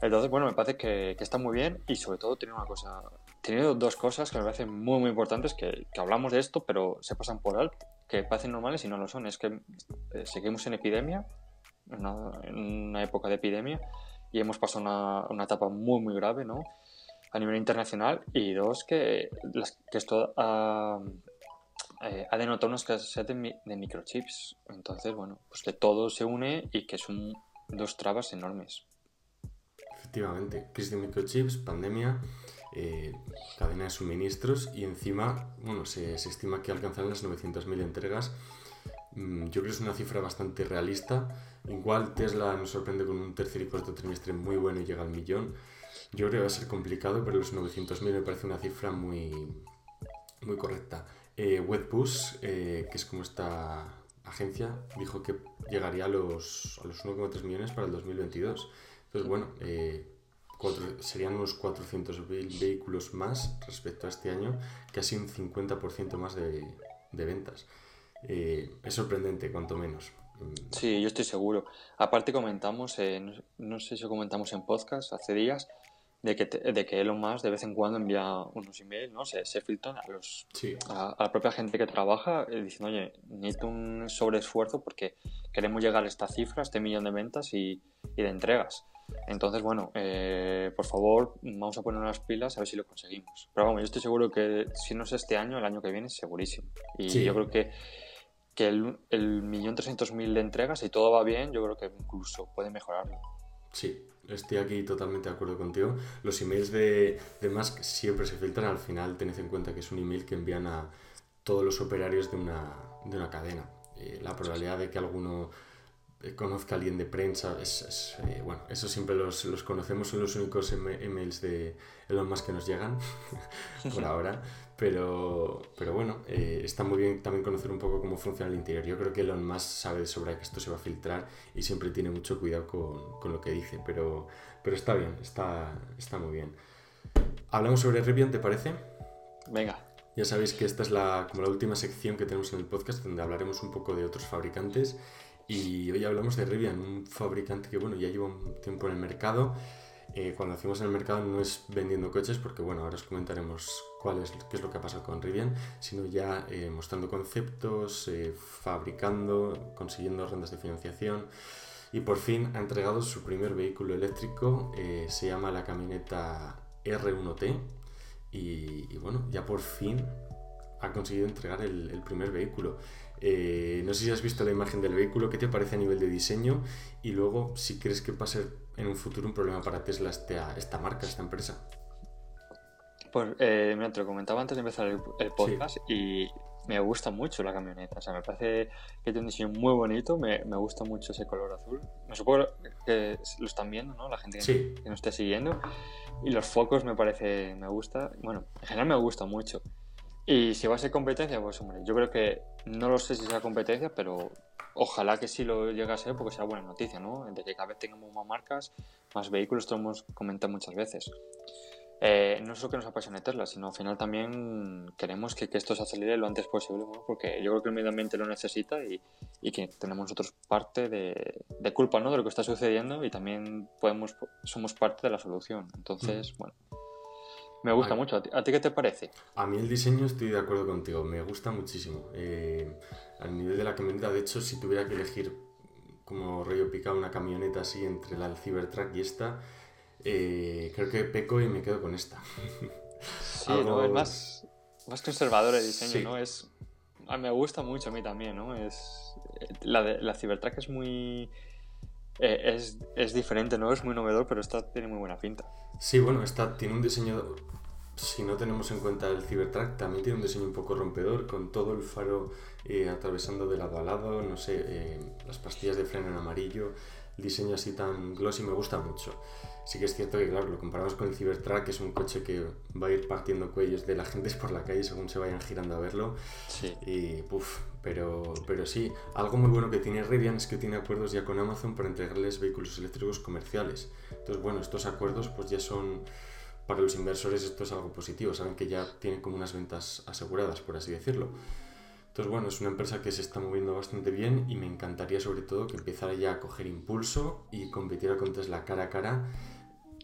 Entonces, bueno, me parece que, que, está muy bien y sobre todo tiene una cosa, tiene dos cosas que me parecen muy, muy importantes, que, que hablamos de esto, pero se pasan por alto, que parecen normales y no lo son. Es que eh, seguimos en epidemia, en una, en una, época de epidemia, y hemos pasado una, una etapa muy, muy grave, ¿no? A nivel internacional, y dos, que, las, que esto ha, eh, ha denotado una escasez de, de, microchips. Entonces, bueno, pues que todo se une y que son dos trabas enormes. Efectivamente, crisis de microchips, pandemia, eh, cadena de suministros y encima, bueno, se, se estima que alcanzarán las 900.000 entregas. Mm, yo creo que es una cifra bastante realista. Igual Tesla nos sorprende con un tercer y cuarto trimestre muy bueno y llega al millón. Yo creo que va a ser complicado, pero los 900.000 me parece una cifra muy, muy correcta. Eh, eh, que es como esta agencia, dijo que llegaría a los, a los 1,3 millones para el 2022. Entonces, bueno, eh, serían unos 400.000 vehículos más respecto a este año, casi un 50% más de, de ventas. Eh, es sorprendente, cuanto menos. Sí, yo estoy seguro. Aparte comentamos, no, no, sé si lo comentamos en podcast hace días, de que, de que Elon Musk de vez en cuando envía unos emails, ¿no? Se, se filtran a, los, a, la propia gente que trabaja eh, diciendo, oye, necesito un sobreesfuerzo porque queremos llegar a esta cifra, a este millón de ventas y, y de entregas. Entonces, bueno, eh, por favor, vamos a poner las pilas a ver si lo conseguimos. Pero vamos, yo estoy seguro que si no es este año, el año que viene, segurísimo. Y yo creo que, que el, el millón trescientos mil de entregas, si todo va bien, yo creo que incluso puede mejorarlo. Sí, estoy aquí totalmente de acuerdo contigo. Los emails de, de Musk siempre se filtran. Al final, tened en cuenta que es un email que envían a todos los operarios de una, de una cadena. Eh, la probabilidad de que alguno conozca a alguien de prensa, es, eh, bueno, eso siempre los, los, conocemos, son los únicos emails de Elon Musk que nos llegan por ahora, pero, pero bueno, eh, está muy bien también conocer un poco cómo funciona el interior. Yo creo que Elon Musk sabe de sobra que esto se va a filtrar y siempre tiene mucho cuidado con, con lo que dice, pero, pero está bien, está, está muy bien. ¿Hablamos sobre Rivian, te parece? Venga. Ya sabéis que esta es la, como la última sección que tenemos en el podcast donde hablaremos un poco de otros fabricantes y hoy hablamos de Rivian, un fabricante que bueno, ya lleva un tiempo en el mercado. Eh, cuando hacemos en el mercado no es vendiendo coches, porque bueno, ahora os comentaremos cuál es, qué es lo que ha pasado con Rivian, sino ya eh, mostrando conceptos, eh, fabricando, consiguiendo rentas de financiación. Y por fin ha entregado su primer vehículo eléctrico, se llama la camioneta R1T. Y, bueno, ya por fin ha conseguido entregar el, el primer vehículo. Eh, no sé si has visto la imagen del vehículo, ¿qué te parece a nivel de diseño? Y luego, si crees que va a ser en un futuro un problema para Tesla esta, esta marca, esta empresa. Pues, eh, mira, te lo comentaba antes de empezar el, podcast y me gusta mucho la camioneta. O sea, me parece que tiene un diseño muy bonito, me, me gusta mucho ese color azul. Me supongo que lo están viendo, ¿no? La gente que, que nos esté siguiendo. Y los focos me parece, me gusta. Bueno, en general me gusta mucho. Y si va a ser competencia, pues hombre, yo creo que no lo sé si sea competencia, pero ojalá que sí lo llegue a ser porque sea buena noticia, ¿no? De que cada vez tengamos más marcas, más vehículos, esto lo hemos comentado muchas veces. Eh, no es lo que nos apasiona Tesla, sino al final también queremos que, esto se acelere lo antes posible, porque yo creo que el medio ambiente lo necesita y, que tenemos nosotros parte de, culpa ¿no? de lo que está sucediendo y también podemos somos parte de la solución. Entonces, bueno, me gusta mucho. ¿A ti, qué te parece? A mí el diseño estoy de acuerdo contigo, me gusta muchísimo. Eh, al nivel de la camioneta, de hecho, si tuviera que elegir como rollo picado una camioneta así entre la del Cybertruck y esta, eh, creo que peco y me quedo con esta. Sí, ¿no? es más, más conservador el diseño, ¿no? Es, me gusta mucho a mí también, ¿no? Es, la, de, la Cybertruck es muy... Eh, es, es, diferente, ¿no? Es muy novedor, pero esta tiene muy buena pinta. Sí, bueno, esta tiene un diseño si no tenemos en cuenta el Cybertruck, también tiene un diseño un poco rompedor, con todo el faro eh, atravesando de lado a lado, no sé, eh, las pastillas de freno en amarillo, el diseño así tan glossy me gusta mucho. Sí que es cierto que, claro, lo comparamos con el Cybertruck, que es un coche que va a ir partiendo cuellos de la gente por la calle según se vayan girando a verlo. Sí. Y, puff, pero, pero sí, algo muy bueno que tiene Rivian es que tiene acuerdos ya con Amazon para entregarles vehículos eléctricos comerciales. Entonces, bueno, estos acuerdos pues ya son para los inversores esto es algo positivo, saben que ya tienen como unas ventas aseguradas, por así decirlo. Entonces, bueno, es una empresa que se está moviendo bastante bien y me encantaría sobre todo que empezara ya a coger impulso y competiera con Tesla cara a cara,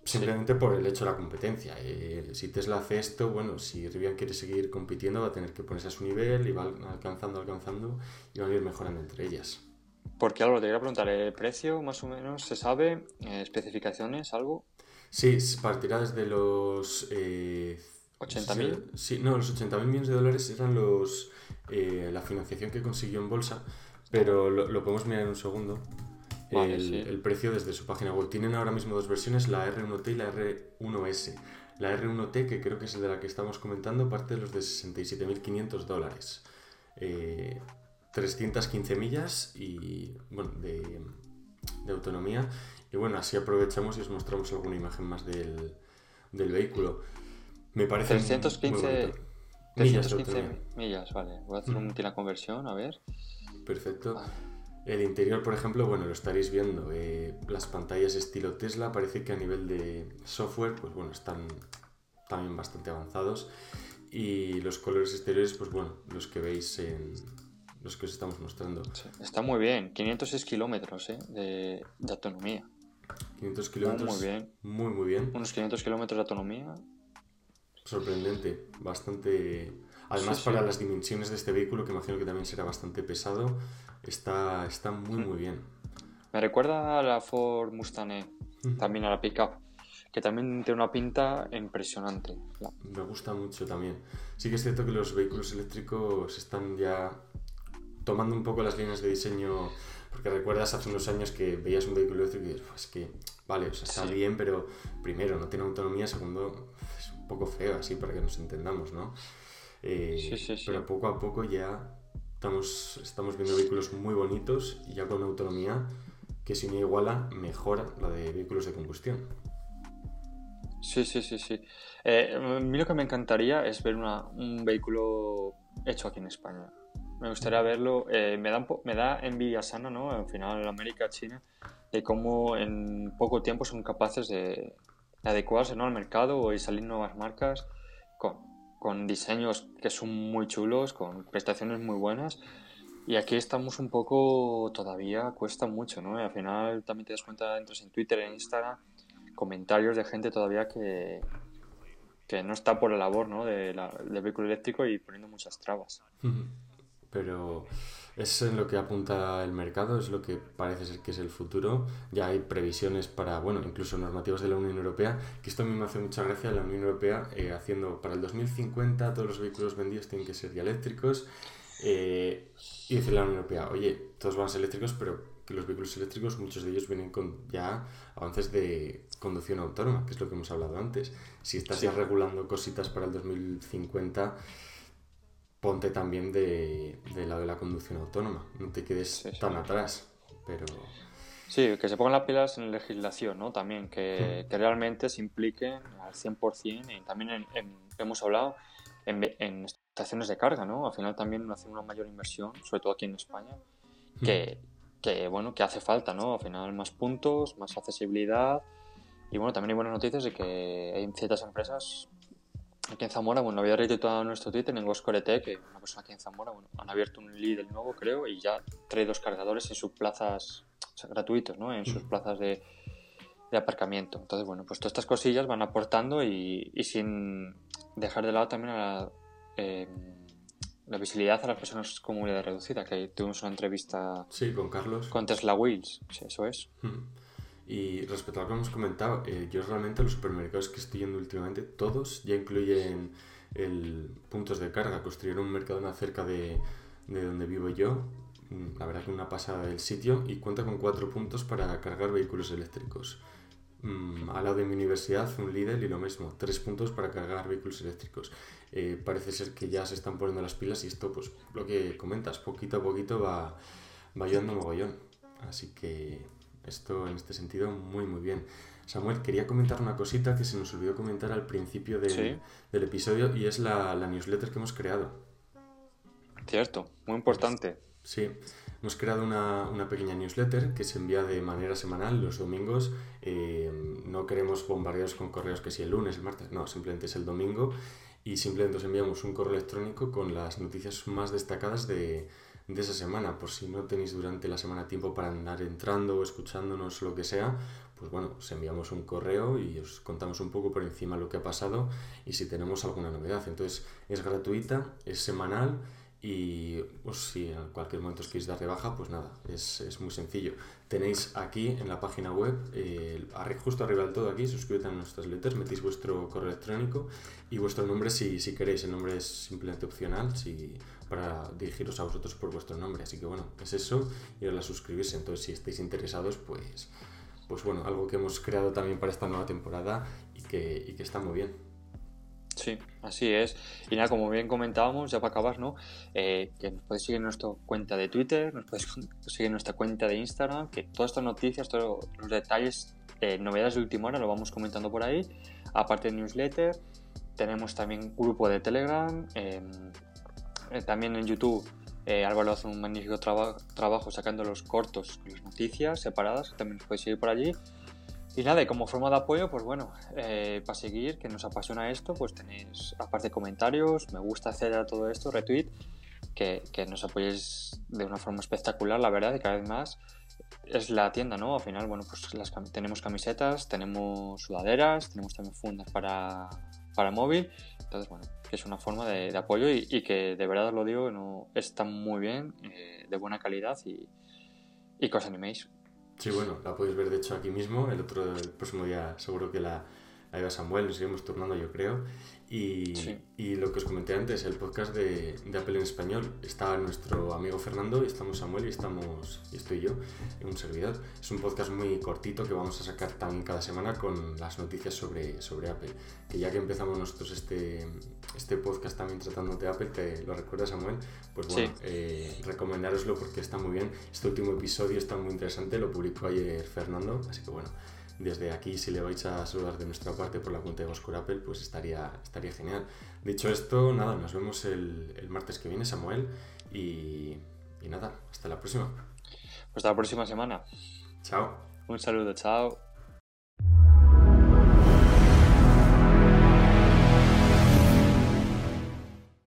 simplemente por el hecho de la competencia. Eh, si Tesla hace esto, bueno, si Rivian quiere seguir compitiendo va a tener que ponerse a su nivel y va alcanzando, alcanzando y van a ir mejorando entre ellas. Porque algo te quería preguntar, ¿el precio más o menos se sabe? Eh, ¿Especificaciones? ¿Algo? Sí, partirá desde los... Eh, ¿80.000? Sí, no, los 80.000 millones de dólares eran los eh, la financiación que consiguió en bolsa, pero lo, podemos mirar en un segundo. El, precio desde su página web. Tienen ahora mismo dos versiones, la R1T y la R1S. La R1T, que creo que es de la que estamos comentando, parte de los de 67.500 dólares. 315 eh, millas y bueno, de, de autonomía y bueno, así aprovechamos y os mostramos alguna imagen más del, vehículo. Me parece 315 millas, millas, vale. Voy a hacer una conversión, a ver. Perfecto. El interior, por ejemplo, bueno, lo estaréis viendo. Eh, las pantallas estilo Tesla parece que a nivel de software, pues bueno, están también bastante avanzados. Y los colores exteriores, pues bueno, los que veis en, los que os estamos mostrando. está muy bien, 506 kilómetros ¿eh? de, de, autonomía. 500 kilómetros. Muy bien. Muy, muy bien. Unos 500 kilómetros de autonomía. Sorprendente, bastante... Además, para las dimensiones de este vehículo, que imagino que también será bastante pesado, está, está muy, muy bien. Me recuerda a la Ford Mustang E, también a la pickup, que también tiene una pinta impresionante. Me gusta mucho también. Sí que es cierto que los vehículos eléctricos están ya tomando un poco las líneas de diseño porque recuerdas hace unos años que veías un vehículo eléctrico y dices, pues que, vale, o sea, está bien, pero primero, no tiene autonomía, segundo, es un poco feo así para que nos entendamos, ¿no? Eh, sí, sí, sí. Pero poco a poco ya estamos, estamos viendo vehículos muy bonitos y ya con autonomía que si no iguala, mejora la de vehículos de combustión. Sí, sí, sí, sí. Eh, a mí lo que me encantaría es ver un vehículo hecho aquí en España. Me gustaría verlo. Eh, me, da, me da envidia sana, ¿no? Al final, América, China, de cómo en poco tiempo son capaces de, adecuarse ¿no? al mercado y salir nuevas marcas con, con diseños que son muy chulos, con prestaciones muy buenas. Y aquí estamos un poco, todavía cuesta mucho, ¿no? Y al final también te das cuenta, entras en Twitter, en Instagram, comentarios de gente todavía que, que no está por la labor, ¿no? De del vehículo eléctrico y poniendo muchas trabas pero es en lo que apunta el mercado, es lo que parece ser que es el futuro. Ya hay previsiones para, bueno, incluso normativas de la Unión Europea, que esto a mí me hace mucha gracia, la Unión Europea eh, haciendo para el 2050 todos los vehículos vendidos tienen que ser ya eléctricos. Eh, y dice la Unión Europea, oye, todos van a ser eléctricos, pero que los vehículos eléctricos, muchos de ellos vienen con ya avances de conducción autónoma, que es lo que hemos hablado antes. Si estás ya regulando cositas para el 2050 ponte también de, lado de la conducción autónoma, no te quedes tan atrás, pero... Sí, que se pongan las pilas en legislación, ¿no? También, que, que realmente se impliquen al 100% y también hemos hablado en, estaciones de carga, ¿no? Al final también hacer una mayor inversión, sobre todo aquí en España, que, que, bueno, que hace falta, ¿no? Al final más puntos, más accesibilidad y bueno, también hay buenas noticias de que hay ciertas empresas aquí en Zamora, bueno, había retuiteado nuestro Twitter en Goscorete, que una persona aquí en Zamora, bueno, han abierto un Lidl nuevo, creo, y ya trae dos cargadores en sus plazas, o sea, gratuitos, ¿no? En sus plazas de, de, aparcamiento. Entonces, bueno, pues todas estas cosillas van aportando y, y sin dejar de lado también a la, eh, la visibilidad a las personas con movilidad reducida, que tuvimos una entrevista... Sí, con Carlos. Con Tesla Wheels, sí, eso es. Y respecto a lo que hemos comentado, eh, yo realmente los supermercados que estoy yendo últimamente, todos ya incluyen el puntos de carga. Construyeron un mercado cerca de, de donde vivo yo, mm, la verdad que una pasada del sitio, y cuenta con cuatro puntos para cargar vehículos eléctricos. Mm, al lado de mi universidad, un líder y lo mismo, tres puntos para cargar vehículos eléctricos. Eh, parece ser que ya se están poniendo las pilas y esto, pues lo que comentas, poquito a poquito va, va ayudando mogollón. Así que esto en este sentido muy muy bien. Samuel, quería comentar una cosita que se nos olvidó comentar al principio del episodio y es la, newsletter que hemos creado. Cierto, muy importante. Sí, hemos creado una, pequeña newsletter que se envía de manera semanal los domingos. Eh, no queremos bombardeos con correos que si el lunes, el martes, no, simplemente es el domingo y simplemente os enviamos un correo electrónico con las noticias más destacadas de, de esa semana, por si no tenéis durante la semana tiempo para andar entrando o escuchándonos lo que sea, pues bueno, os enviamos un correo y os contamos un poco por encima lo que ha pasado y si tenemos alguna novedad. Entonces es gratuita, es semanal y pues, si en cualquier momento os queréis dar de baja, pues nada, es, es muy sencillo. Tenéis aquí en la página web, eh, justo arriba del todo aquí, suscríbete a nuestras letras, metéis vuestro correo electrónico y vuestro nombre si, si queréis. El nombre es simplemente opcional si, para dirigiros a vosotros por vuestro nombre. Así que bueno, es eso y ahora suscribirse. Entonces si estáis interesados, pues, pues bueno, algo que hemos creado también para esta nueva temporada y que, que está muy bien. Sí, así es. Y nada, como bien comentábamos, ya para acabar, ¿no? Eh, que nos podéis seguir en nuestra cuenta de Twitter, nos podéis seguir en nuestra cuenta de Instagram, que todas estas noticias, todos los detalles, novedades de última hora, lo vamos comentando por ahí. Aparte de newsletter, tenemos también grupo de Telegram, em, eh, también en YouTube. Álvaro hace un magnífico trabajo sacando los cortos, las noticias separadas, también nos podéis seguir por allí. Y nada, y como forma de apoyo, pues bueno, eh, para seguir, que nos apasiona esto, pues tenéis, aparte de comentarios, me gusta hacer todo esto, retweet, que, que, nos apoyéis de una forma espectacular, la verdad, y cada vez más. Es la tienda, ¿no? Al final, bueno, pues las, tenemos camisetas, tenemos sudaderas, tenemos también fundas para, para móvil. Entonces, bueno, que es una forma de, apoyo y, que de verdad os lo digo, no, está muy bien, eh, de buena calidad y, y que os animéis. Sí, bueno, la podéis ver de hecho aquí mismo. El otro, próximo día seguro que la, ahí va Samuel, nos seguimos turnando yo creo. Y, y, lo que os comenté antes, el podcast de, de, Apple en español, está nuestro amigo Fernando, y estamos Samuel y estamos y estoy yo, en un servidor. Es un podcast muy cortito que vamos a sacar también cada semana con las noticias sobre, sobre Apple. Que ya que empezamos nosotros este, este podcast también tratando de Apple, ¿te lo recuerdas Samuel? Pues bueno, eh, recomendároslo porque está muy bien. Este último episodio está muy interesante, lo publicó ayer Fernando, así que bueno desde aquí, si le vais a saludar de nuestra parte por la cuenta de Oscar Apple, pues estaría, estaría genial. Dicho esto, nada, nos vemos el, el martes que viene, Samuel, y, y nada, hasta la próxima. Hasta la próxima semana. Chao. Un saludo, chao.